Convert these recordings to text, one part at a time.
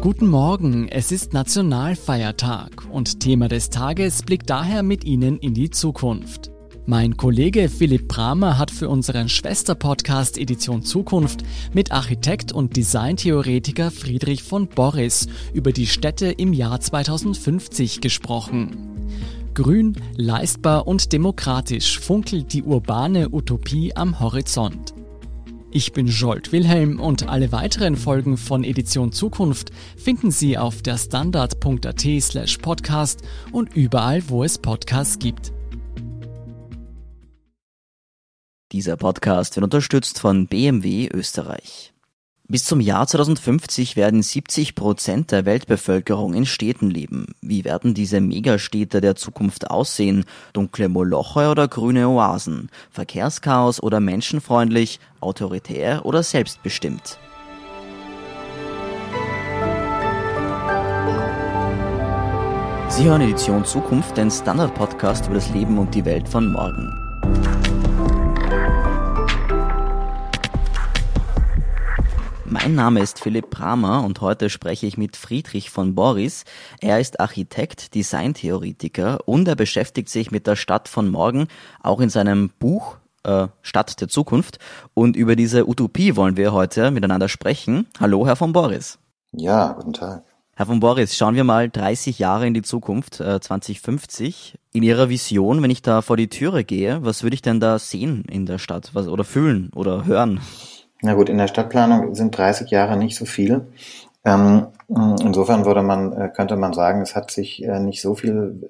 Guten Morgen, es ist Nationalfeiertag und Thema des Tages blickt daher mit Ihnen in die Zukunft. Mein Kollege Philipp Bramer hat für unseren Schwester-Podcast Edition Zukunft mit Architekt und Designtheoretiker Friedrich von Boris über die Städte im Jahr 2050 gesprochen. Grün, leistbar und demokratisch funkelt die urbane Utopie am Horizont. Ich bin Jolt Wilhelm und alle weiteren Folgen von Edition Zukunft finden Sie auf der standard.at slash podcast und überall, wo es Podcasts gibt. Dieser Podcast wird unterstützt von BMW Österreich. Bis zum Jahr 2050 werden 70 Prozent der Weltbevölkerung in Städten leben. Wie werden diese Megastädte der Zukunft aussehen? Dunkle Moloche oder grüne Oasen? Verkehrschaos oder menschenfreundlich? Autoritär oder selbstbestimmt? Sie hören Edition Zukunft, den Standard-Podcast über das Leben und die Welt von morgen. Mein Name ist Philipp Bramer und heute spreche ich mit Friedrich von Boris. Er ist Architekt, Designtheoretiker und er beschäftigt sich mit der Stadt von morgen, auch in seinem Buch äh, Stadt der Zukunft. Und über diese Utopie wollen wir heute miteinander sprechen. Hallo, Herr von Boris. Ja, guten Tag. Herr von Boris, schauen wir mal 30 Jahre in die Zukunft, äh, 2050. In Ihrer Vision, wenn ich da vor die Türe gehe, was würde ich denn da sehen in der Stadt was, oder fühlen oder hören? Na gut, in der Stadtplanung sind 30 Jahre nicht so viel. Ähm, insofern würde man, äh, könnte man sagen, es hat sich äh, nicht so viel,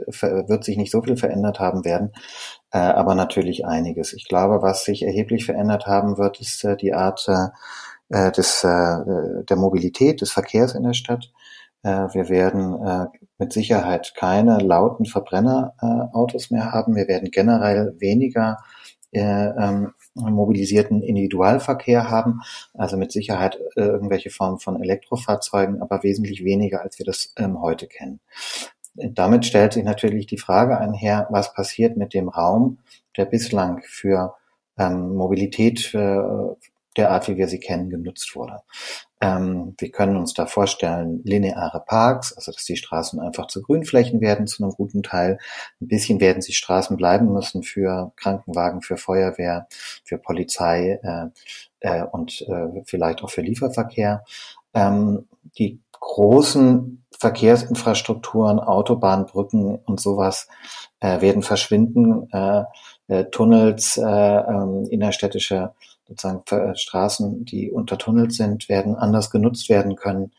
wird sich nicht so viel verändert haben werden, äh, aber natürlich einiges. Ich glaube, was sich erheblich verändert haben wird, ist die Art des, der Mobilität, des Verkehrs in der Stadt. Wir werden mit Sicherheit keine lauten Verbrennerautos mehr haben. Wir werden generell weniger ähm, mobilisierten Individualverkehr haben, also mit Sicherheit äh, irgendwelche Formen von Elektrofahrzeugen, aber wesentlich weniger, als wir das ähm, heute kennen. Damit stellt sich natürlich die Frage einher, was passiert mit dem Raum, der bislang für ähm, Mobilität äh, der Art, wie wir sie kennen, genutzt wurde. Ähm, wir können uns da vorstellen, lineare Parks, also dass die Straßen einfach zu Grünflächen werden zu einem guten Teil. Ein bisschen werden sie Straßen bleiben müssen für Krankenwagen, für Feuerwehr, für Polizei äh, äh, und äh, vielleicht auch für Lieferverkehr. Ähm, die großen Verkehrsinfrastrukturen, Autobahn, Brücken und sowas äh, werden verschwinden. Äh, äh, Tunnels, äh, äh, innerstädtische sozusagen äh, Straßen, die untertunnelt sind, werden anders genutzt werden können.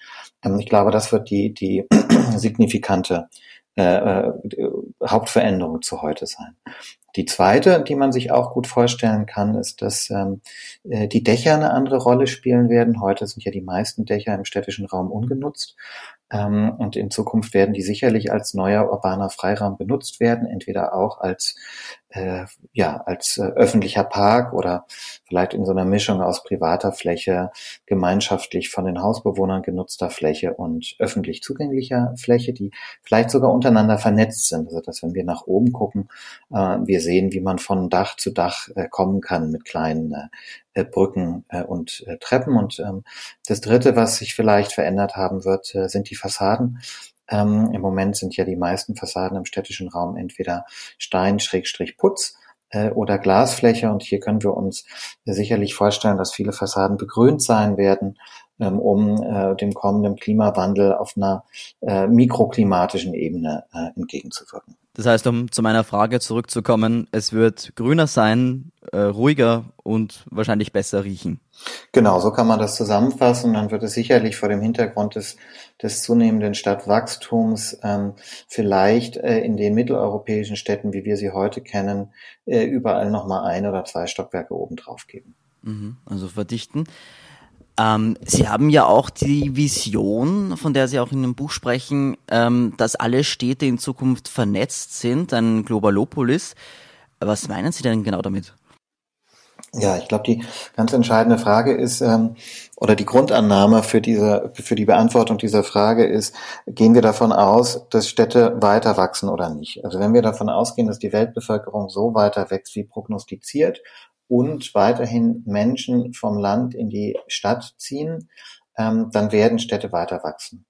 Ähm, ich glaube, das wird die, die signifikante äh, äh, Hauptveränderung zu heute sein. Die zweite, die man sich auch gut vorstellen kann, ist, dass ähm, äh, die Dächer eine andere Rolle spielen werden. Heute sind ja die meisten Dächer im städtischen Raum ungenutzt. Ähm, und in Zukunft werden die sicherlich als neuer urbaner Freiraum benutzt werden, entweder auch als äh, ja als äh, öffentlicher Park oder vielleicht in so einer Mischung aus privater Fläche, gemeinschaftlich von den Hausbewohnern genutzter Fläche und öffentlich zugänglicher Fläche, die vielleicht sogar untereinander vernetzt sind. Also dass wenn wir nach oben gucken, äh, wir sehen, wie man von Dach zu Dach äh, kommen kann mit kleinen äh, äh, Brücken äh, und äh, Treppen. Und ähm, das Dritte, was sich vielleicht verändert haben wird, äh, sind die Fassaden. Ähm, Im Moment sind ja die meisten Fassaden im städtischen Raum entweder Stein, Schrägstrich, Putz äh, oder Glasfläche. Und hier können wir uns sicherlich vorstellen, dass viele Fassaden begrünt sein werden, ähm, um äh, dem kommenden Klimawandel auf einer äh, mikroklimatischen Ebene äh, entgegenzuwirken. Das heißt, um zu meiner Frage zurückzukommen, es wird grüner sein, äh, ruhiger und wahrscheinlich besser riechen. Genau, so kann man das zusammenfassen. Dann wird es sicherlich vor dem Hintergrund des, des zunehmenden Stadtwachstums ähm, vielleicht äh, in den mitteleuropäischen Städten, wie wir sie heute kennen, äh, überall nochmal ein oder zwei Stockwerke obendrauf geben. Mhm, also verdichten. Ähm, Sie haben ja auch die Vision, von der Sie auch in dem Buch sprechen, ähm, dass alle Städte in Zukunft vernetzt sind, ein Globalopolis. Was meinen Sie denn genau damit? Ja, ich glaube, die ganz entscheidende Frage ist, ähm, oder die Grundannahme für diese, für die Beantwortung dieser Frage ist, gehen wir davon aus, dass Städte weiter wachsen oder nicht? Also wenn wir davon ausgehen, dass die Weltbevölkerung so weiter wächst wie prognostiziert und weiterhin Menschen vom Land in die Stadt ziehen, ähm, dann werden Städte weiter wachsen.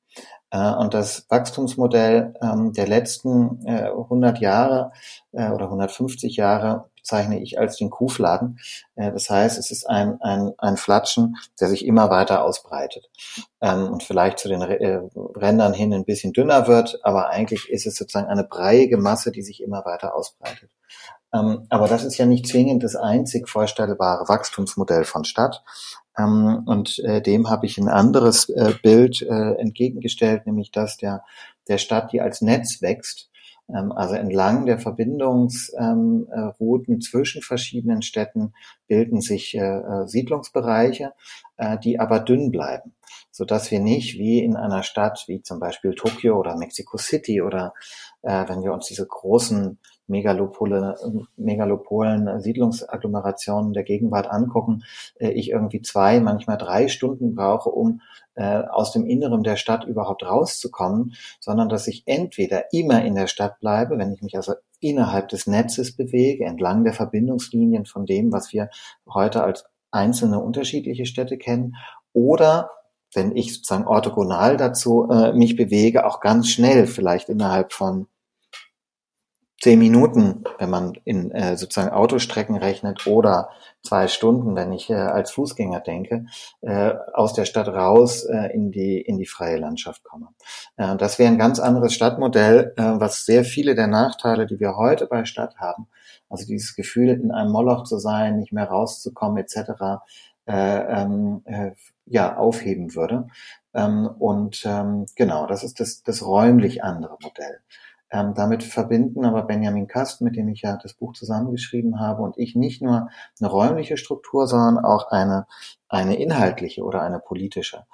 Äh, und das Wachstumsmodell ähm, der letzten äh, 100 Jahre äh, oder 150 Jahre bezeichne ich als den Kuhfladen. Äh, das heißt, es ist ein, ein, ein Flatschen, der sich immer weiter ausbreitet ähm, und vielleicht zu den äh, Rändern hin ein bisschen dünner wird, aber eigentlich ist es sozusagen eine breiige Masse, die sich immer weiter ausbreitet. Ähm, aber das ist ja nicht zwingend das einzig vorstellbare Wachstumsmodell von Stadt. Ähm, und äh, dem habe ich ein anderes äh, Bild äh, entgegengestellt, nämlich das der, der Stadt, die als Netz wächst ähm, also entlang der Verbindungsrouten zwischen verschiedenen Städten bilden sich Siedlungsbereiche, die aber dünn bleiben, so dass wir nicht wie in einer Stadt wie zum Beispiel Tokio oder Mexico City oder wenn wir uns diese großen Megalopole, Megalopolen, Siedlungsagglomerationen der Gegenwart angucken, ich irgendwie zwei, manchmal drei Stunden brauche, um äh, aus dem Inneren der Stadt überhaupt rauszukommen, sondern dass ich entweder immer in der Stadt bleibe, wenn ich mich also innerhalb des Netzes bewege, entlang der Verbindungslinien von dem, was wir heute als einzelne unterschiedliche Städte kennen, oder wenn ich sozusagen orthogonal dazu äh, mich bewege, auch ganz schnell, vielleicht innerhalb von zehn Minuten, wenn man in äh, sozusagen Autostrecken rechnet, oder zwei Stunden, wenn ich äh, als Fußgänger denke, äh, aus der Stadt raus äh, in die in die freie Landschaft komme. Äh, das wäre ein ganz anderes Stadtmodell, äh, was sehr viele der Nachteile, die wir heute bei Stadt haben, also dieses Gefühl, in einem Moloch zu sein, nicht mehr rauszukommen, etc., äh, ähm, äh, ja aufheben würde. Ähm, und ähm, genau, das ist das, das räumlich andere Modell. Ähm, damit verbinden aber Benjamin Kast, mit dem ich ja das Buch zusammengeschrieben habe, und ich nicht nur eine räumliche Struktur, sondern auch eine, eine inhaltliche oder eine politische.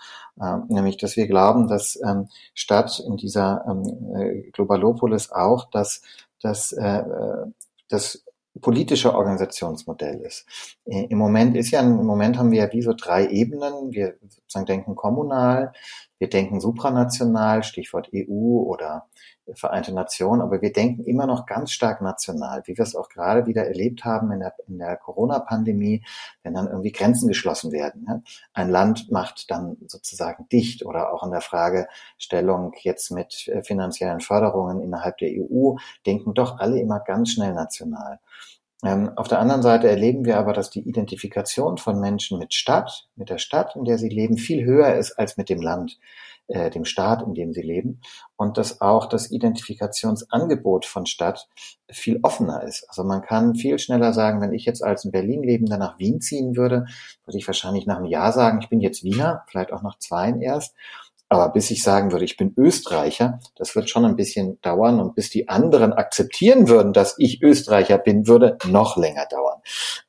Ähm, nämlich, dass wir glauben, dass ähm, Stadt in dieser ähm, äh, Globalopolis auch das, das, äh, äh, das politische Organisationsmodell ist. Äh, Im Moment ist ja, im Moment haben wir ja wie so drei Ebenen. Wir sozusagen denken kommunal, wir denken supranational, Stichwort EU oder Vereinte Nationen, aber wir denken immer noch ganz stark national, wie wir es auch gerade wieder erlebt haben in der, in der Corona-Pandemie, wenn dann irgendwie Grenzen geschlossen werden. Ne? Ein Land macht dann sozusagen dicht oder auch in der Fragestellung jetzt mit äh, finanziellen Förderungen innerhalb der EU, denken doch alle immer ganz schnell national. Ähm, auf der anderen Seite erleben wir aber, dass die Identifikation von Menschen mit Stadt, mit der Stadt, in der sie leben, viel höher ist als mit dem Land äh, dem Staat, in dem sie leben und dass auch das Identifikationsangebot von Stadt viel offener ist. Also man kann viel schneller sagen, wenn ich jetzt als in Berlin lebender nach Wien ziehen würde, würde ich wahrscheinlich nach einem Jahr sagen, ich bin jetzt Wiener, vielleicht auch nach zweien erst. Aber bis ich sagen würde, ich bin Österreicher, das wird schon ein bisschen dauern und bis die anderen akzeptieren würden, dass ich Österreicher bin, würde noch länger dauern.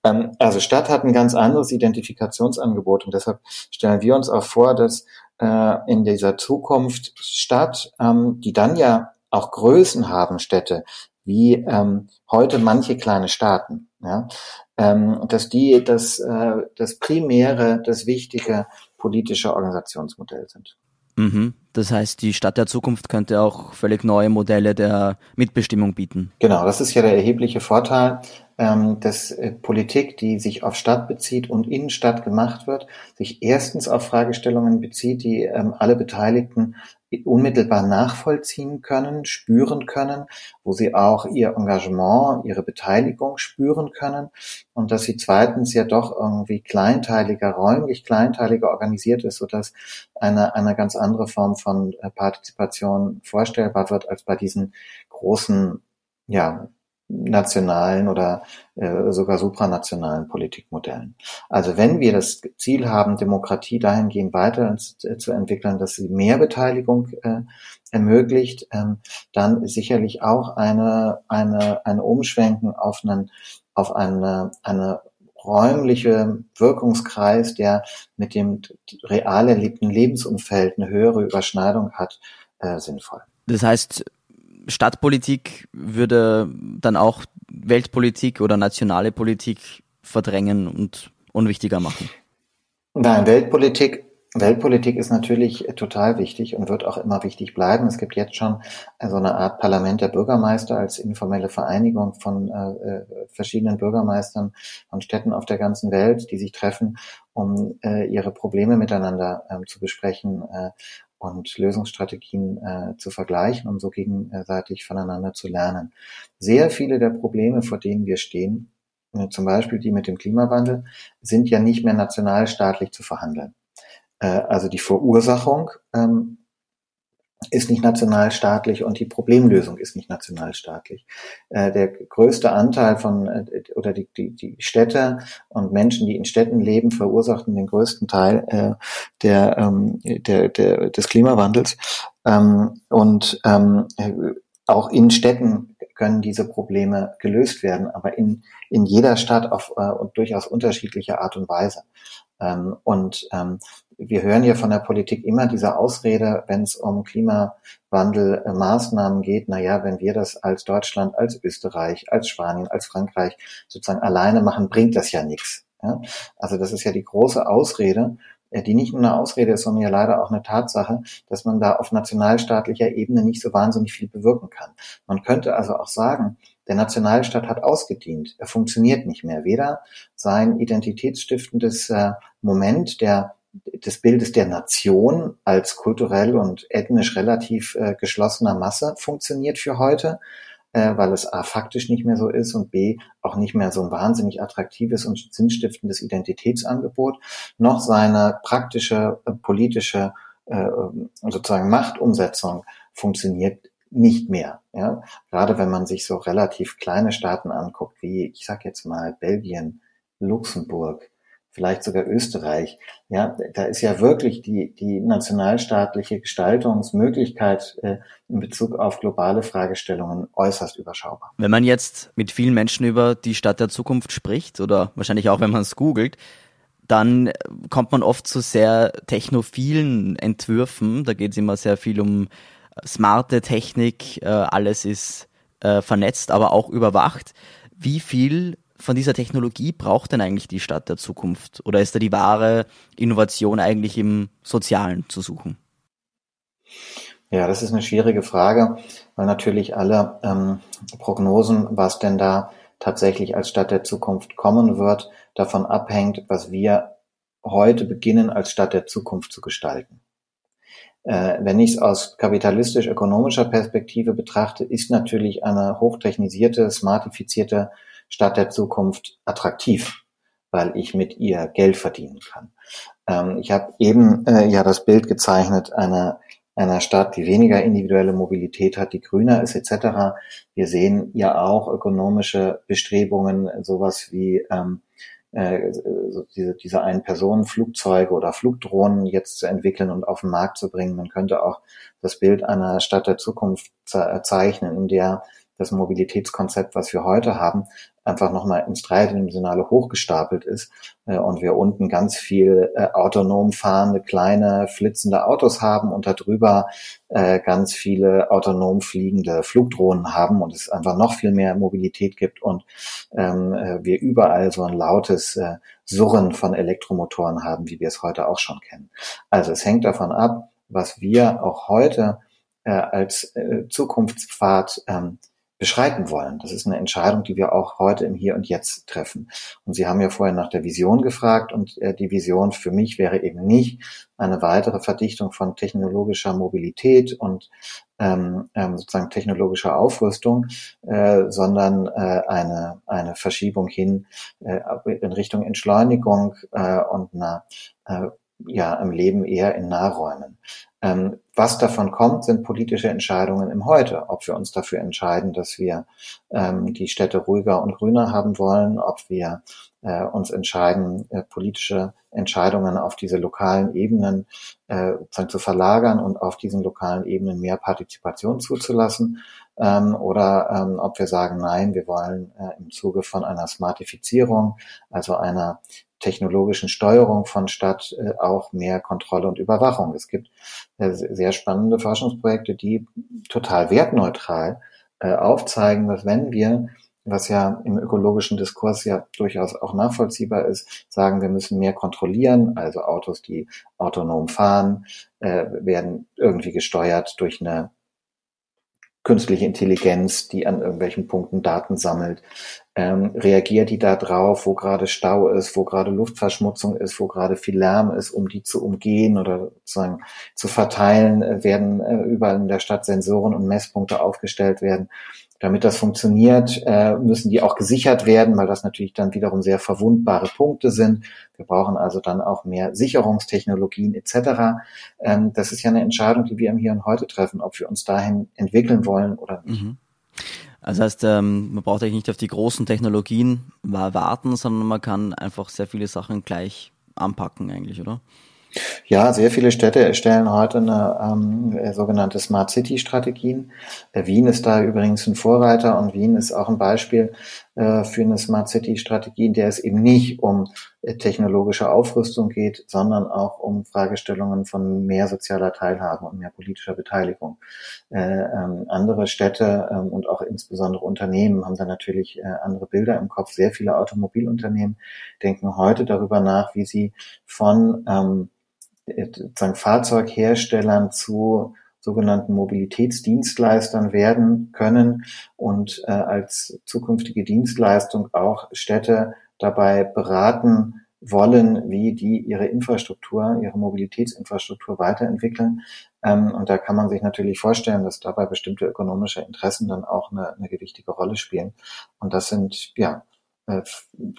Ähm, also Stadt hat ein ganz anderes Identifikationsangebot und deshalb stellen wir uns auch vor, dass äh, in dieser Zukunft statt, ähm, die dann ja auch Größen haben, Städte, wie ähm, heute manche kleine Staaten, ja, ähm, dass die das, äh, das primäre, das wichtige politische Organisationsmodell sind. Mhm. Das heißt, die Stadt der Zukunft könnte auch völlig neue Modelle der Mitbestimmung bieten. Genau, das ist ja der erhebliche Vorteil, ähm, dass äh, Politik, die sich auf Stadt bezieht und in Stadt gemacht wird, sich erstens auf Fragestellungen bezieht, die ähm, alle Beteiligten unmittelbar nachvollziehen können, spüren können, wo sie auch ihr Engagement, ihre Beteiligung spüren können und dass sie zweitens ja doch irgendwie kleinteiliger, räumlich kleinteiliger organisiert ist, sodass eine, eine ganz andere Form von äh, Partizipation vorstellbar wird als bei diesen großen, ja, nationalen oder äh, sogar supranationalen Politikmodellen. Also wenn wir das Ziel haben, Demokratie dahingehend weiter äh, zu entwickeln, dass sie mehr Beteiligung äh, ermöglicht, ähm, dann sicherlich auch eine, eine, eine Umschwenken auf einen, auf eine, eine räumliche Wirkungskreis, der mit dem real erlebten Lebensumfeld eine höhere Überschneidung hat, äh, sinnvoll. Das heißt, Stadtpolitik würde dann auch Weltpolitik oder nationale Politik verdrängen und unwichtiger machen? Nein, Weltpolitik Weltpolitik ist natürlich total wichtig und wird auch immer wichtig bleiben. Es gibt jetzt schon so eine Art Parlament der Bürgermeister als informelle Vereinigung von äh, äh, verschiedenen Bürgermeistern von Städten auf der ganzen Welt, die sich treffen, um äh, ihre Probleme miteinander ähm, zu besprechen. Und Lösungsstrategien äh, zu vergleichen, um so gegenseitig voneinander zu lernen. Sehr viele der Probleme, vor denen wir stehen, äh, zum Beispiel die mit dem Klimawandel, sind ja nicht mehr nationalstaatlich zu verhandeln. Äh, also die Verursachung ähm, ist nicht nationalstaatlich und die Problemlösung ist nicht nationalstaatlich. Äh, der größte Anteil von äh, oder die, die, die Städte und Menschen, die in Städten leben, verursachten den größten Teil äh, der, ähm, der, der, des Klimawandels. Ähm, und ähm, auch in Städten können diese Probleme gelöst werden, aber in, in jeder Stadt auf äh, durchaus unterschiedliche Art und Weise. Ähm, und ähm, wir hören ja von der Politik immer diese Ausrede, wenn es um Klimawandelmaßnahmen geht, na ja, wenn wir das als Deutschland, als Österreich, als Spanien, als Frankreich sozusagen alleine machen, bringt das ja nichts. Ja? Also das ist ja die große Ausrede, äh, die nicht nur eine Ausrede ist, sondern ja leider auch eine Tatsache, dass man da auf nationalstaatlicher Ebene nicht so wahnsinnig viel bewirken kann. Man könnte also auch sagen, der Nationalstaat hat ausgedient. Er funktioniert nicht mehr. Weder sein identitätsstiftendes äh, Moment der des Bildes der Nation als kulturell und ethnisch relativ äh, geschlossener Masse funktioniert für heute, äh, weil es a faktisch nicht mehr so ist und b auch nicht mehr so ein wahnsinnig attraktives und sinnstiftendes Identitätsangebot, noch seine praktische politische sozusagen Machtumsetzung funktioniert nicht mehr. Ja? Gerade wenn man sich so relativ kleine Staaten anguckt, wie ich sag jetzt mal Belgien, Luxemburg, vielleicht sogar Österreich. Ja, da ist ja wirklich die, die nationalstaatliche Gestaltungsmöglichkeit äh, in Bezug auf globale Fragestellungen äußerst überschaubar. Wenn man jetzt mit vielen Menschen über die Stadt der Zukunft spricht oder wahrscheinlich auch, wenn man es googelt, dann kommt man oft zu sehr technophilen Entwürfen. Da geht es immer sehr viel um smarte Technik, äh, alles ist äh, vernetzt, aber auch überwacht. Wie viel von dieser Technologie braucht denn eigentlich die Stadt der Zukunft? Oder ist da die wahre Innovation eigentlich im Sozialen zu suchen? Ja, das ist eine schwierige Frage, weil natürlich alle ähm, Prognosen, was denn da tatsächlich als Stadt der Zukunft kommen wird, davon abhängt, was wir heute beginnen als Stadt der Zukunft zu gestalten. Äh, wenn ich es aus kapitalistisch-ökonomischer Perspektive betrachte, ist natürlich eine hochtechnisierte, smartifizierte Stadt der Zukunft attraktiv, weil ich mit ihr Geld verdienen kann. Ähm, ich habe eben äh, ja das Bild gezeichnet einer einer Stadt, die weniger individuelle Mobilität hat, die grüner ist etc. Wir sehen ja auch ökonomische Bestrebungen, sowas wie ähm, äh, so diese, diese Ein-Personen-Flugzeuge oder Flugdrohnen jetzt zu entwickeln und auf den Markt zu bringen. Man könnte auch das Bild einer Stadt der Zukunft zeichnen, in der das Mobilitätskonzept, was wir heute haben, einfach nochmal ins Dreidimensionale hochgestapelt ist äh, und wir unten ganz viel äh, autonom fahrende, kleine, flitzende Autos haben und darüber äh, ganz viele autonom fliegende Flugdrohnen haben und es einfach noch viel mehr Mobilität gibt und ähm, äh, wir überall so ein lautes äh, Surren von Elektromotoren haben, wie wir es heute auch schon kennen. Also es hängt davon ab, was wir auch heute äh, als äh, Zukunftspfad ähm, beschreiten wollen. Das ist eine Entscheidung, die wir auch heute im Hier und Jetzt treffen. Und Sie haben ja vorher nach der Vision gefragt und äh, die Vision für mich wäre eben nicht eine weitere Verdichtung von technologischer Mobilität und ähm, ähm, sozusagen technologischer Aufrüstung, äh, sondern äh, eine, eine Verschiebung hin äh, in Richtung Entschleunigung äh, und einer äh, ja im Leben eher in Nahräumen. Ähm, was davon kommt, sind politische Entscheidungen im Heute. Ob wir uns dafür entscheiden, dass wir ähm, die Städte ruhiger und grüner haben wollen, ob wir äh, uns entscheiden, äh, politische Entscheidungen auf diese lokalen Ebenen äh, zu verlagern und auf diesen lokalen Ebenen mehr Partizipation zuzulassen, ähm, oder ähm, ob wir sagen, nein, wir wollen äh, im Zuge von einer Smartifizierung, also einer technologischen Steuerung von Stadt äh, auch mehr Kontrolle und Überwachung. Es gibt äh, sehr spannende Forschungsprojekte, die total wertneutral äh, aufzeigen, dass wenn wir was ja im ökologischen Diskurs ja durchaus auch nachvollziehbar ist, sagen, wir müssen mehr kontrollieren, also Autos, die autonom fahren, werden irgendwie gesteuert durch eine künstliche Intelligenz, die an irgendwelchen Punkten Daten sammelt, ähm, reagiert die da drauf, wo gerade Stau ist, wo gerade Luftverschmutzung ist, wo gerade viel Lärm ist, um die zu umgehen oder sozusagen zu verteilen, äh, werden äh, überall in der Stadt Sensoren und Messpunkte aufgestellt werden. Damit das funktioniert, äh, müssen die auch gesichert werden, weil das natürlich dann wiederum sehr verwundbare Punkte sind. Wir brauchen also dann auch mehr Sicherungstechnologien etc. Ähm, das ist ja eine Entscheidung, die wir im Hier und Heute treffen, ob wir uns dahin entwickeln wollen oder nicht. Mhm. Also heißt, ähm, man braucht eigentlich nicht auf die großen Technologien warten, sondern man kann einfach sehr viele Sachen gleich anpacken eigentlich, oder? Ja, sehr viele Städte erstellen heute eine ähm, äh, sogenannte Smart City Strategien. Äh, Wien ist da übrigens ein Vorreiter und Wien ist auch ein Beispiel für eine Smart City Strategie, in der es eben nicht um äh, technologische Aufrüstung geht, sondern auch um Fragestellungen von mehr sozialer Teilhabe und mehr politischer Beteiligung. Äh, ähm, andere Städte ähm, und auch insbesondere Unternehmen haben da natürlich äh, andere Bilder im Kopf. Sehr viele Automobilunternehmen denken heute darüber nach, wie sie von ähm, sozusagen Fahrzeugherstellern zu sogenannten Mobilitätsdienstleistern werden können und äh, als zukünftige Dienstleistung auch Städte dabei beraten wollen, wie die ihre Infrastruktur, ihre Mobilitätsinfrastruktur weiterentwickeln. Ähm, und da kann man sich natürlich vorstellen, dass dabei bestimmte ökonomische Interessen dann auch eine, eine gewichtige Rolle spielen. Und das sind ja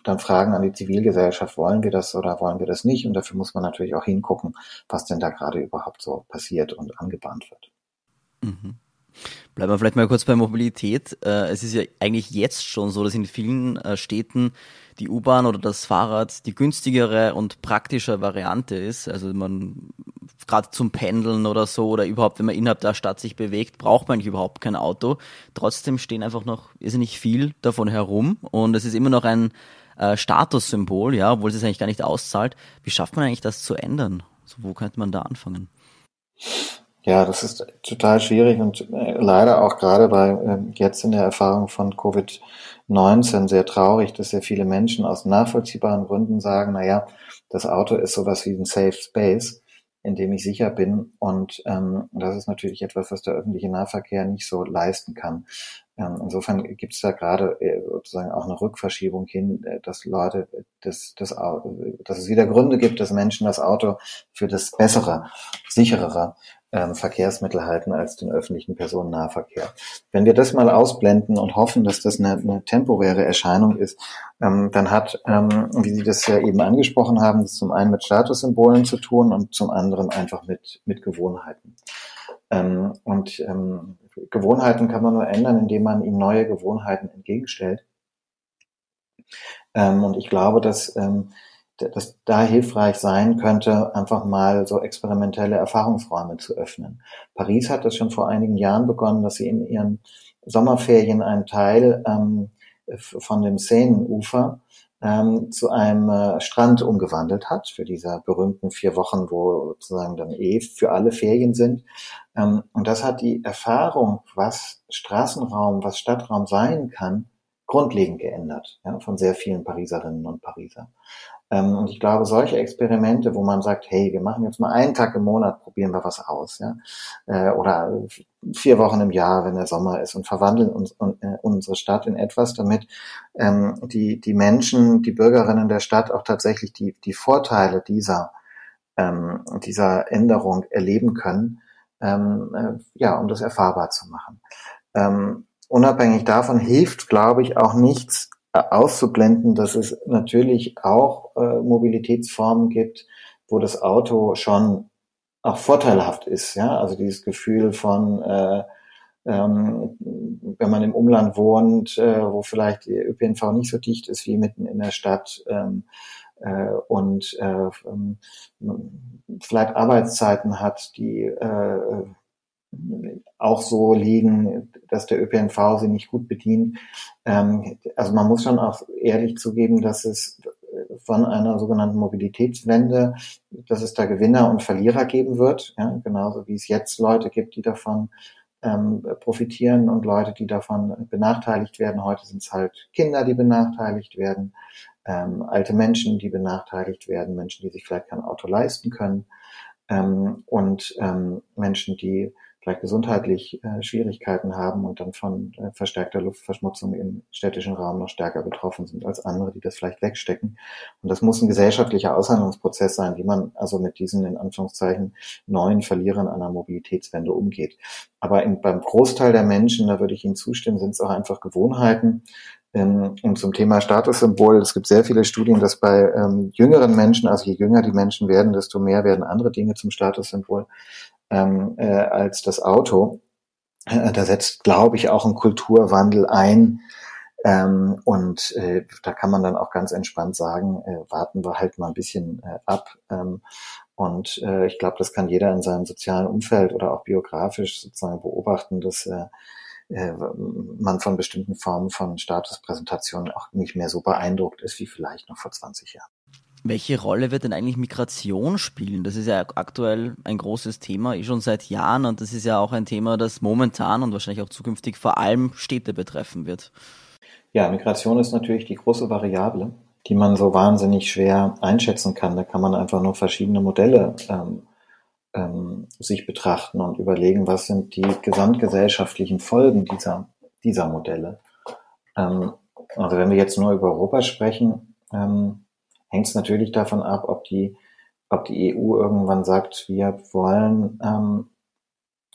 dann Fragen an die Zivilgesellschaft, wollen wir das oder wollen wir das nicht? Und dafür muss man natürlich auch hingucken, was denn da gerade überhaupt so passiert und angebahnt wird. Mhm. Bleiben wir vielleicht mal kurz bei Mobilität. Äh, es ist ja eigentlich jetzt schon so, dass in vielen äh, Städten die U-Bahn oder das Fahrrad die günstigere und praktische Variante ist. Also man gerade zum Pendeln oder so oder überhaupt, wenn man innerhalb der Stadt sich bewegt, braucht man eigentlich überhaupt kein Auto. Trotzdem stehen einfach noch irrsinnig viel davon herum und es ist immer noch ein äh, Statussymbol, ja, obwohl es es eigentlich gar nicht auszahlt. Wie schafft man eigentlich das zu ändern? So, wo könnte man da anfangen? Ja, das ist total schwierig und äh, leider auch gerade bei äh, jetzt in der Erfahrung von Covid-19 sehr traurig, dass sehr viele Menschen aus nachvollziehbaren Gründen sagen, na ja, das Auto ist sowas wie ein Safe Space in dem ich sicher bin. Und ähm, das ist natürlich etwas, was der öffentliche Nahverkehr nicht so leisten kann. Ähm, insofern gibt es da gerade äh, sozusagen auch eine Rückverschiebung hin, äh, dass Leute, das, das, dass es wieder Gründe gibt, dass Menschen das Auto für das bessere, sicherere ähm, Verkehrsmittel halten als den öffentlichen Personennahverkehr. Wenn wir das mal ausblenden und hoffen, dass das eine, eine temporäre Erscheinung ist, ähm, dann hat, ähm, wie Sie das ja eben angesprochen haben, das zum einen mit Statussymbolen zu tun und zum anderen einfach mit, mit Gewohnheiten. Ähm, und ähm, Gewohnheiten kann man nur ändern, indem man ihnen neue Gewohnheiten entgegenstellt. Ähm, und ich glaube, dass ähm, das da hilfreich sein könnte, einfach mal so experimentelle Erfahrungsräume zu öffnen. Paris hat das schon vor einigen Jahren begonnen, dass sie in ihren Sommerferien einen Teil ähm, von dem Seineufer ähm, zu einem äh, Strand umgewandelt hat, für diese berühmten vier Wochen, wo sozusagen dann eh für alle Ferien sind. Ähm, und das hat die Erfahrung, was Straßenraum, was Stadtraum sein kann, grundlegend geändert, ja, von sehr vielen Pariserinnen und Pariser. Ähm, und ich glaube, solche Experimente, wo man sagt, hey, wir machen jetzt mal einen Tag im Monat, probieren wir was aus, ja, äh, oder vier Wochen im Jahr, wenn der Sommer ist, und verwandeln uns äh, unsere Stadt in etwas, damit ähm, die die Menschen, die Bürgerinnen der Stadt auch tatsächlich die die Vorteile dieser ähm, dieser Änderung erleben können, ähm, äh, ja, um das erfahrbar zu machen. Ähm, unabhängig davon hilft, glaube ich, auch nichts, auszublenden, dass es natürlich auch äh, Mobilitätsformen gibt, wo das Auto schon auch vorteilhaft ist. Ja, also dieses Gefühl von äh, ähm, wenn man im Umland wohnt, äh, wo vielleicht die ÖPNV nicht so dicht ist wie mitten in der Stadt ähm, äh, und äh, ähm, vielleicht Arbeitszeiten hat, die äh, auch so liegen, dass der ÖPNV sie nicht gut bedient. Ähm, also man muss schon auch ehrlich zugeben, dass es von einer sogenannten Mobilitätswende, dass es da Gewinner und Verlierer geben wird, ja, genauso wie es jetzt Leute gibt, die davon ähm, profitieren und Leute, die davon benachteiligt werden. Heute sind es halt Kinder, die benachteiligt werden, ähm, alte Menschen, die benachteiligt werden, Menschen, die sich vielleicht kein Auto leisten können ähm, und ähm, Menschen, die vielleicht gesundheitlich äh, Schwierigkeiten haben und dann von äh, verstärkter Luftverschmutzung im städtischen Raum noch stärker betroffen sind als andere, die das vielleicht wegstecken. Und das muss ein gesellschaftlicher Aushandlungsprozess sein, wie man also mit diesen in Anführungszeichen neuen Verlierern einer Mobilitätswende umgeht. Aber in, beim Großteil der Menschen, da würde ich Ihnen zustimmen, sind es auch einfach Gewohnheiten. Ähm, und zum Thema Statussymbol, es gibt sehr viele Studien, dass bei ähm, jüngeren Menschen, also je jünger die Menschen werden, desto mehr werden andere Dinge zum Statussymbol ähm, äh, als das Auto. Äh, da setzt, glaube ich, auch ein Kulturwandel ein. Ähm, und äh, da kann man dann auch ganz entspannt sagen, äh, warten wir halt mal ein bisschen äh, ab. Ähm, und äh, ich glaube, das kann jeder in seinem sozialen Umfeld oder auch biografisch sozusagen beobachten, dass äh, äh man von bestimmten Formen von Statuspräsentationen auch nicht mehr so beeindruckt ist wie vielleicht noch vor 20 Jahren. Welche Rolle wird denn eigentlich Migration spielen? Das ist ja aktuell ein großes Thema, eh schon seit Jahren und das ist ja auch ein Thema, das momentan und wahrscheinlich auch zukünftig vor allem Städte betreffen wird. Ja, Migration ist natürlich die große Variable, die man so wahnsinnig schwer einschätzen kann. Da kann man einfach nur verschiedene Modelle ähm, ähm, sich betrachten und überlegen, was sind die gesamtgesellschaftlichen Folgen dieser, dieser Modelle. Ähm, also wenn wir jetzt nur über Europa sprechen, ähm, hängt es natürlich davon ab, ob die, ob die EU irgendwann sagt, wir wollen ähm,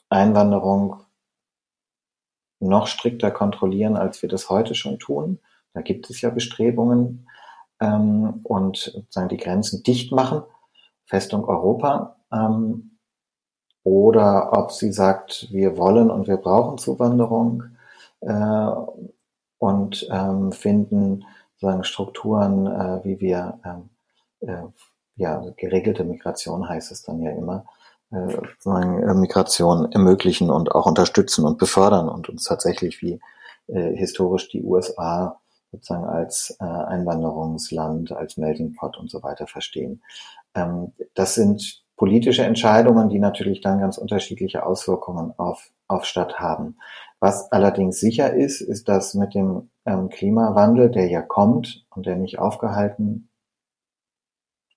Einwanderung noch strikter kontrollieren, als wir das heute schon tun. Da gibt es ja Bestrebungen ähm, und sozusagen die Grenzen dicht machen, Festung Europa. Ähm, oder ob sie sagt, wir wollen und wir brauchen Zuwanderung äh, und ähm, finden sozusagen Strukturen, äh, wie wir ähm, äh, ja geregelte Migration heißt es dann ja immer, äh, sozusagen äh, Migration ermöglichen und auch unterstützen und befördern und uns tatsächlich wie äh, historisch die USA sozusagen als äh, Einwanderungsland, als Melting Pot und so weiter verstehen. Ähm, das sind politische Entscheidungen, die natürlich dann ganz unterschiedliche Auswirkungen auf, auf Stadt haben. Was allerdings sicher ist, ist, dass mit dem ähm, Klimawandel, der ja kommt und der nicht aufgehalten,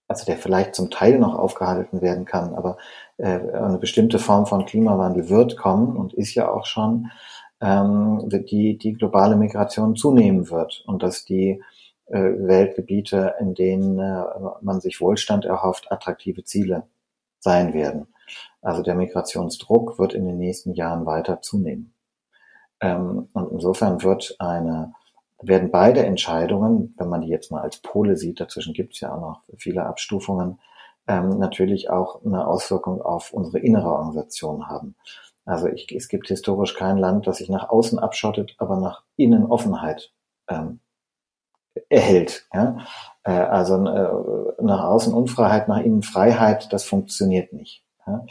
also der vielleicht zum Teil noch aufgehalten werden kann, aber äh, eine bestimmte Form von Klimawandel wird kommen und ist ja auch schon, ähm, die, die globale Migration zunehmen wird und dass die äh, Weltgebiete, in denen äh, man sich Wohlstand erhofft, attraktive Ziele sein werden. Also der Migrationsdruck wird in den nächsten Jahren weiter zunehmen. Ähm, und insofern wird eine, werden beide Entscheidungen, wenn man die jetzt mal als Pole sieht, dazwischen gibt es ja auch noch viele Abstufungen, ähm, natürlich auch eine Auswirkung auf unsere innere Organisation haben. Also ich, es gibt historisch kein Land, das sich nach außen abschottet, aber nach innen Offenheit ähm, erhält. Ja? Äh, also äh, nach außen Unfreiheit, nach innen Freiheit, das funktioniert nicht. Ja?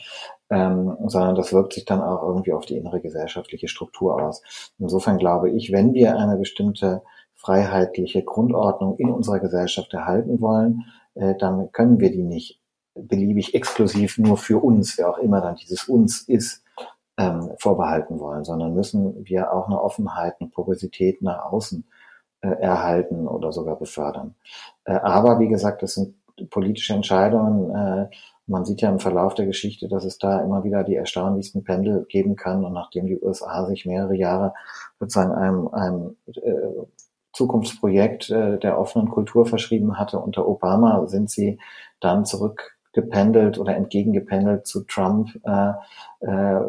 Ähm, sondern das wirkt sich dann auch irgendwie auf die innere gesellschaftliche Struktur aus. Insofern glaube ich, wenn wir eine bestimmte freiheitliche Grundordnung in unserer Gesellschaft erhalten wollen, äh, dann können wir die nicht beliebig exklusiv nur für uns, wer auch immer dann dieses uns ist, ähm, vorbehalten wollen, sondern müssen wir auch eine Offenheit, eine Porosität nach außen äh, erhalten oder sogar befördern. Äh, aber wie gesagt, das sind politische Entscheidungen, äh, man sieht ja im Verlauf der Geschichte, dass es da immer wieder die erstaunlichsten Pendel geben kann. Und nachdem die USA sich mehrere Jahre sozusagen einem, einem äh, Zukunftsprojekt äh, der offenen Kultur verschrieben hatte unter Obama, sind sie dann zurückgependelt oder entgegengependelt zu Trump äh, äh,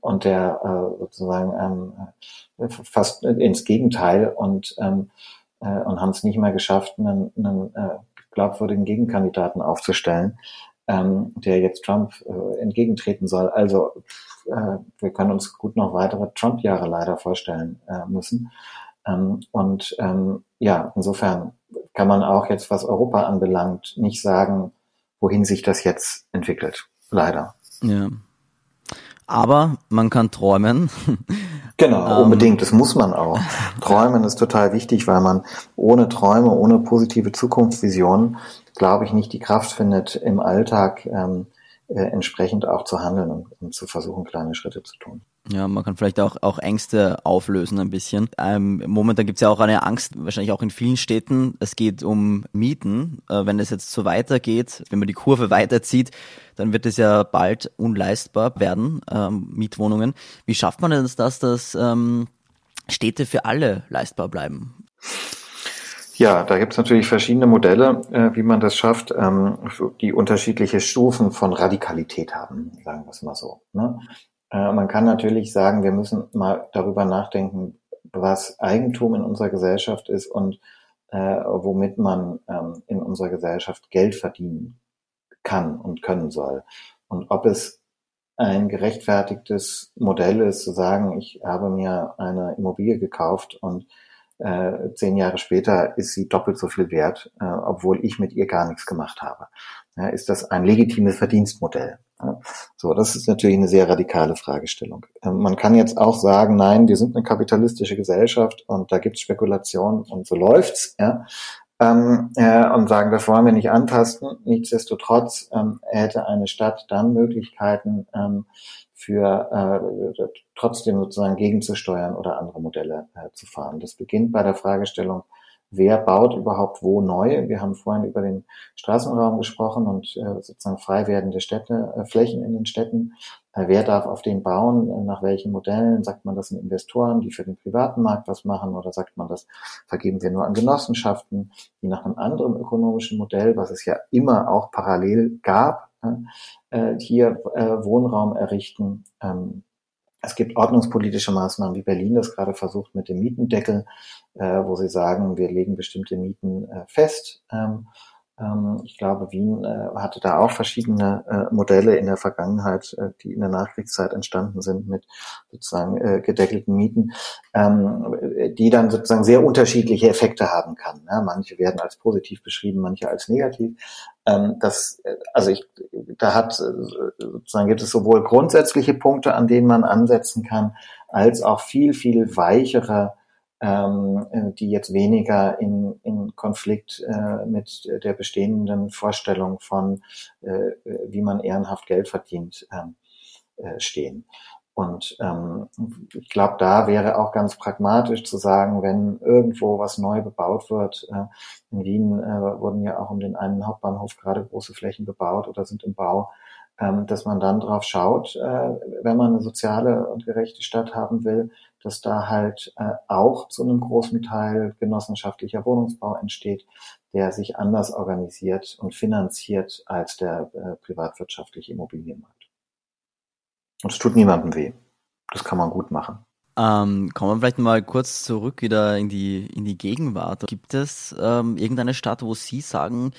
und der äh, sozusagen ähm, fast ins Gegenteil und ähm, äh, und haben es nicht mehr geschafft, einen, einen äh, glaubwürdigen Gegenkandidaten aufzustellen, ähm, der jetzt Trump äh, entgegentreten soll. Also äh, wir können uns gut noch weitere Trump-Jahre leider vorstellen äh, müssen. Ähm, und ähm, ja, insofern kann man auch jetzt, was Europa anbelangt, nicht sagen, wohin sich das jetzt entwickelt. Leider. Ja. Aber man kann träumen. Genau, ähm, unbedingt. Das muss man auch. Träumen ist total wichtig, weil man ohne Träume, ohne positive Zukunftsvisionen, glaube ich, nicht die Kraft findet, im Alltag ähm, äh, entsprechend auch zu handeln und, und zu versuchen, kleine Schritte zu tun. Ja, man kann vielleicht auch, auch Ängste auflösen ein bisschen. Ähm, momentan gibt es ja auch eine Angst, wahrscheinlich auch in vielen Städten. Es geht um Mieten. Äh, wenn es jetzt so weitergeht, wenn man die Kurve weiterzieht, dann wird es ja bald unleistbar werden, ähm, Mietwohnungen. Wie schafft man denn das, dass ähm, Städte für alle leistbar bleiben? Ja, da gibt es natürlich verschiedene Modelle, äh, wie man das schafft, ähm, die unterschiedliche Stufen von Radikalität haben, sagen wir es mal so. Ne? Äh, man kann natürlich sagen, wir müssen mal darüber nachdenken, was Eigentum in unserer Gesellschaft ist und äh, womit man ähm, in unserer Gesellschaft Geld verdienen kann und können soll. Und ob es ein gerechtfertigtes Modell ist, zu sagen, ich habe mir eine Immobilie gekauft und äh, zehn Jahre später ist sie doppelt so viel wert, äh, obwohl ich mit ihr gar nichts gemacht habe. Ja, ist das ein legitimes Verdienstmodell? Ja, so, das ist natürlich eine sehr radikale Fragestellung. Äh, man kann jetzt auch sagen, nein, wir sind eine kapitalistische Gesellschaft und da gibt's Spekulation und so läuft's. Ja? Ähm, äh, und sagen, das wollen wir nicht antasten. Nichtsdestotrotz ähm, hätte eine Stadt dann Möglichkeiten, ähm, für äh, trotzdem sozusagen gegenzusteuern oder andere Modelle äh, zu fahren. Das beginnt bei der Fragestellung, wer baut überhaupt wo neu. Wir haben vorhin über den Straßenraum gesprochen und äh, sozusagen frei werdende Städte, äh, Flächen in den Städten. Äh, wer darf auf den bauen? Äh, nach welchen Modellen? Sagt man das sind Investoren, die für den privaten Markt was machen? Oder sagt man das vergeben wir nur an Genossenschaften, die nach einem anderen ökonomischen Modell, was es ja immer auch parallel gab, hier äh, Wohnraum errichten. Ähm, es gibt ordnungspolitische Maßnahmen, wie Berlin das gerade versucht mit dem Mietendeckel, äh, wo sie sagen, wir legen bestimmte Mieten äh, fest. Ähm, ich glaube, Wien äh, hatte da auch verschiedene äh, Modelle in der Vergangenheit, äh, die in der Nachkriegszeit entstanden sind mit sozusagen gedeckelten Mieten, ähm, die dann sozusagen sehr unterschiedliche Effekte haben kann. Ne? Manche werden als positiv beschrieben, manche als negativ. Ähm, das, also ich, da hat sozusagen gibt es sowohl grundsätzliche Punkte, an denen man ansetzen kann, als auch viel, viel weichere ähm, äh, die jetzt weniger in, in Konflikt äh, mit der bestehenden Vorstellung von, äh, wie man ehrenhaft Geld verdient, ähm, äh, stehen. Und ähm, ich glaube, da wäre auch ganz pragmatisch zu sagen, wenn irgendwo was neu bebaut wird, äh, in Wien äh, wurden ja auch um den einen Hauptbahnhof gerade große Flächen bebaut oder sind im Bau, ähm, dass man dann drauf schaut, äh, wenn man eine soziale und gerechte Stadt haben will, dass da halt äh, auch zu einem großen Teil genossenschaftlicher Wohnungsbau entsteht, der sich anders organisiert und finanziert als der äh, privatwirtschaftliche Immobilienmarkt. Und es tut niemandem weh. Das kann man gut machen. Ähm, kommen wir vielleicht mal kurz zurück wieder in die, in die Gegenwart. Gibt es ähm, irgendeine Stadt, wo Sie sagen,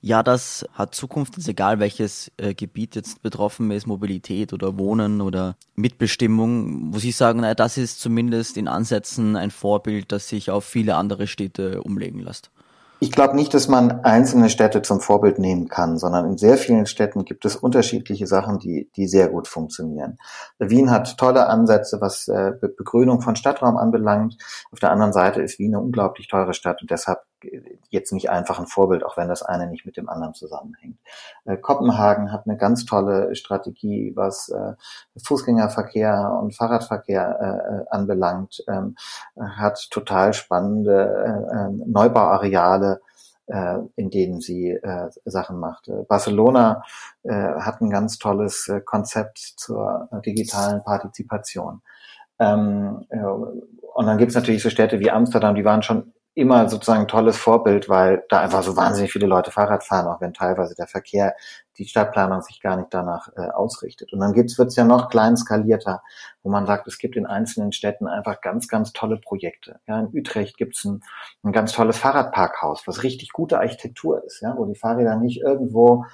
ja, das hat Zukunft, ist egal welches äh, Gebiet jetzt betroffen ist, Mobilität oder Wohnen oder Mitbestimmung, wo Sie sagen, naja, das ist zumindest in Ansätzen ein Vorbild, das sich auf viele andere Städte umlegen lässt. Ich glaube nicht, dass man einzelne Städte zum Vorbild nehmen kann, sondern in sehr vielen Städten gibt es unterschiedliche Sachen, die, die sehr gut funktionieren. Wien hat tolle Ansätze, was äh, Begrünung von Stadtraum anbelangt. Auf der anderen Seite ist Wien eine unglaublich teure Stadt und deshalb jetzt nicht einfach ein Vorbild, auch wenn das eine nicht mit dem anderen zusammenhängt. Äh, Kopenhagen hat eine ganz tolle Strategie, was äh, Fußgängerverkehr und Fahrradverkehr äh, äh anbelangt, ähm, hat total spannende äh, ähm, Neubauareale, äh, in denen sie äh, Sachen macht. Barcelona äh, hat ein ganz tolles äh, Konzept zur digitalen Partizipation. Ähm, äh, und dann gibt es natürlich so Städte wie Amsterdam, die waren schon immer sozusagen ein tolles Vorbild, weil da einfach so wahnsinnig viele Leute Fahrrad fahren, auch wenn teilweise der Verkehr, die Stadtplanung sich gar nicht danach äh, ausrichtet. Und dann gibt's, wird's ja noch klein skalierter, wo man sagt, es gibt in einzelnen Städten einfach ganz, ganz tolle Projekte. Ja, in Utrecht gibt's ein, ein ganz tolles Fahrradparkhaus, was richtig gute Architektur ist, ja, wo die Fahrräder nicht irgendwo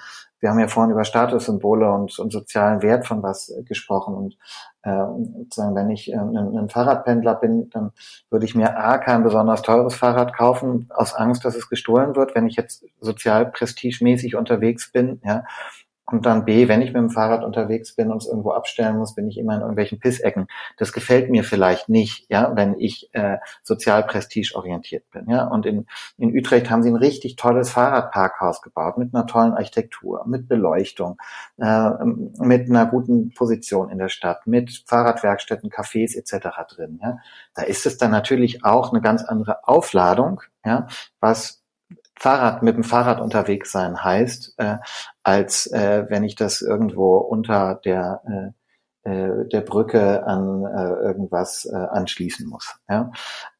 wir haben ja vorhin über Statussymbole und, und sozialen Wert von was äh, gesprochen. Und äh, wenn ich äh, ein, ein Fahrradpendler bin, dann würde ich mir A, kein besonders teures Fahrrad kaufen, aus Angst, dass es gestohlen wird. Wenn ich jetzt sozial prestigemäßig unterwegs bin, ja, Und dann B, wenn ich mit dem Fahrrad unterwegs bin und es irgendwo abstellen muss, bin ich immer in irgendwelchen Pissecken. Das gefällt mir vielleicht nicht, ja, wenn ich äh, sozial prestigeorientiert bin. Ja. Und in, in Utrecht haben sie ein richtig tolles Fahrradparkhaus gebaut mit einer tollen Architektur, mit Beleuchtung, äh, mit einer guten Position in der Stadt, mit Fahrradwerkstätten, Cafés etc. drin. Ja. Da ist es dann natürlich auch eine ganz andere Aufladung, ja, was Fahrrad mit dem Fahrrad unterwegs sein heißt, äh, als äh, wenn ich das irgendwo unter der äh, äh, der Brücke an äh, irgendwas äh, anschließen muss. Ja?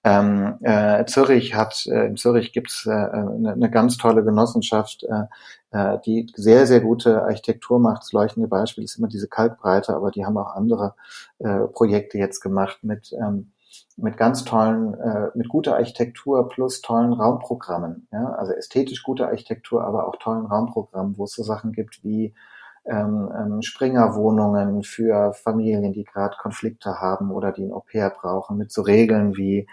Ähm, äh, Zürich hat äh, in Zürich gibt's äh, eine, eine ganz tolle Genossenschaft, äh, äh, die sehr sehr gute Architektur macht. Das leuchtende Beispiel ist immer diese Kalkbreite, aber die haben auch andere äh, Projekte jetzt gemacht mit ähm, mit ganz tollen, äh, mit guter Architektur plus tollen Raumprogrammen. Ja? Also ästhetisch gute Architektur, aber auch tollen Raumprogrammen, wo es so Sachen gibt wie ähm, ähm, Springerwohnungen für Familien, die gerade Konflikte haben oder die ein Au-pair brauchen, mit so Regeln wie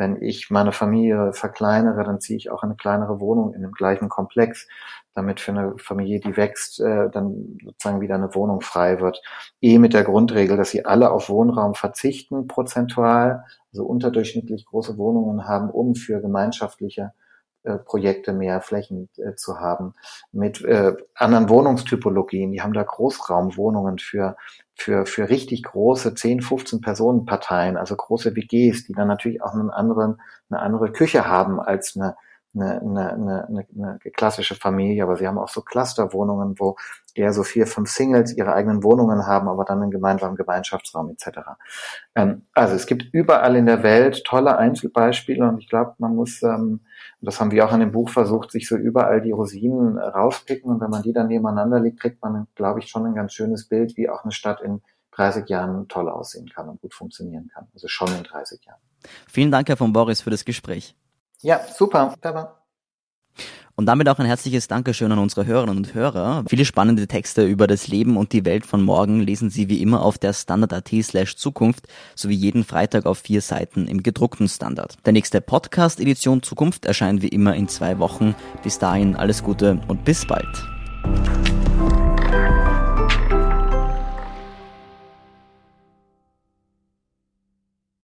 wenn ich meine Familie verkleinere, dann ziehe ich auch eine kleinere Wohnung in dem gleichen Komplex, damit für eine Familie, die wächst, äh, dann sozusagen wieder eine Wohnung frei wird. Eh mit der Grundregel, dass sie alle auf Wohnraum verzichten, prozentual, also unterdurchschnittlich große Wohnungen haben, um für gemeinschaftliche Projekte mehr Flächen äh, zu haben, mit äh, anderen Wohnungstypologien. Die haben da Großraumwohnungen für, für, für richtig große 10, 15 Personen Parteien, also große WGs, die dann natürlich auch einen anderen, eine andere Küche haben als eine eine, eine, eine, eine klassische Familie, aber sie haben auch so Clusterwohnungen, wo eher so vier, fünf Singles ihre eigenen Wohnungen haben, aber dann einen gemeinsamen Gemeinschaftsraum etc. Ähm, also es gibt überall in der Welt tolle Einzelbeispiele und ich glaube, man muss, ähm, das haben wir auch in dem Buch versucht, sich so überall die Rosinen rauspicken und wenn man die dann nebeneinander legt, kriegt man, glaube ich, schon ein ganz schönes Bild, wie auch eine Stadt in 30 Jahren toll aussehen kann und gut funktionieren kann. Also schon in 30 Jahren. Vielen Dank, Herr von Boris, für das Gespräch. Ja, super. Clever. Und damit auch ein herzliches Dankeschön an unsere Hörerinnen und Hörer. Viele spannende Texte über das Leben und die Welt von morgen lesen Sie wie immer auf der Standard.at slash Zukunft sowie jeden Freitag auf vier Seiten im gedruckten Standard. Der nächste Podcast Edition Zukunft erscheint wie immer in zwei Wochen. Bis dahin alles Gute und bis bald.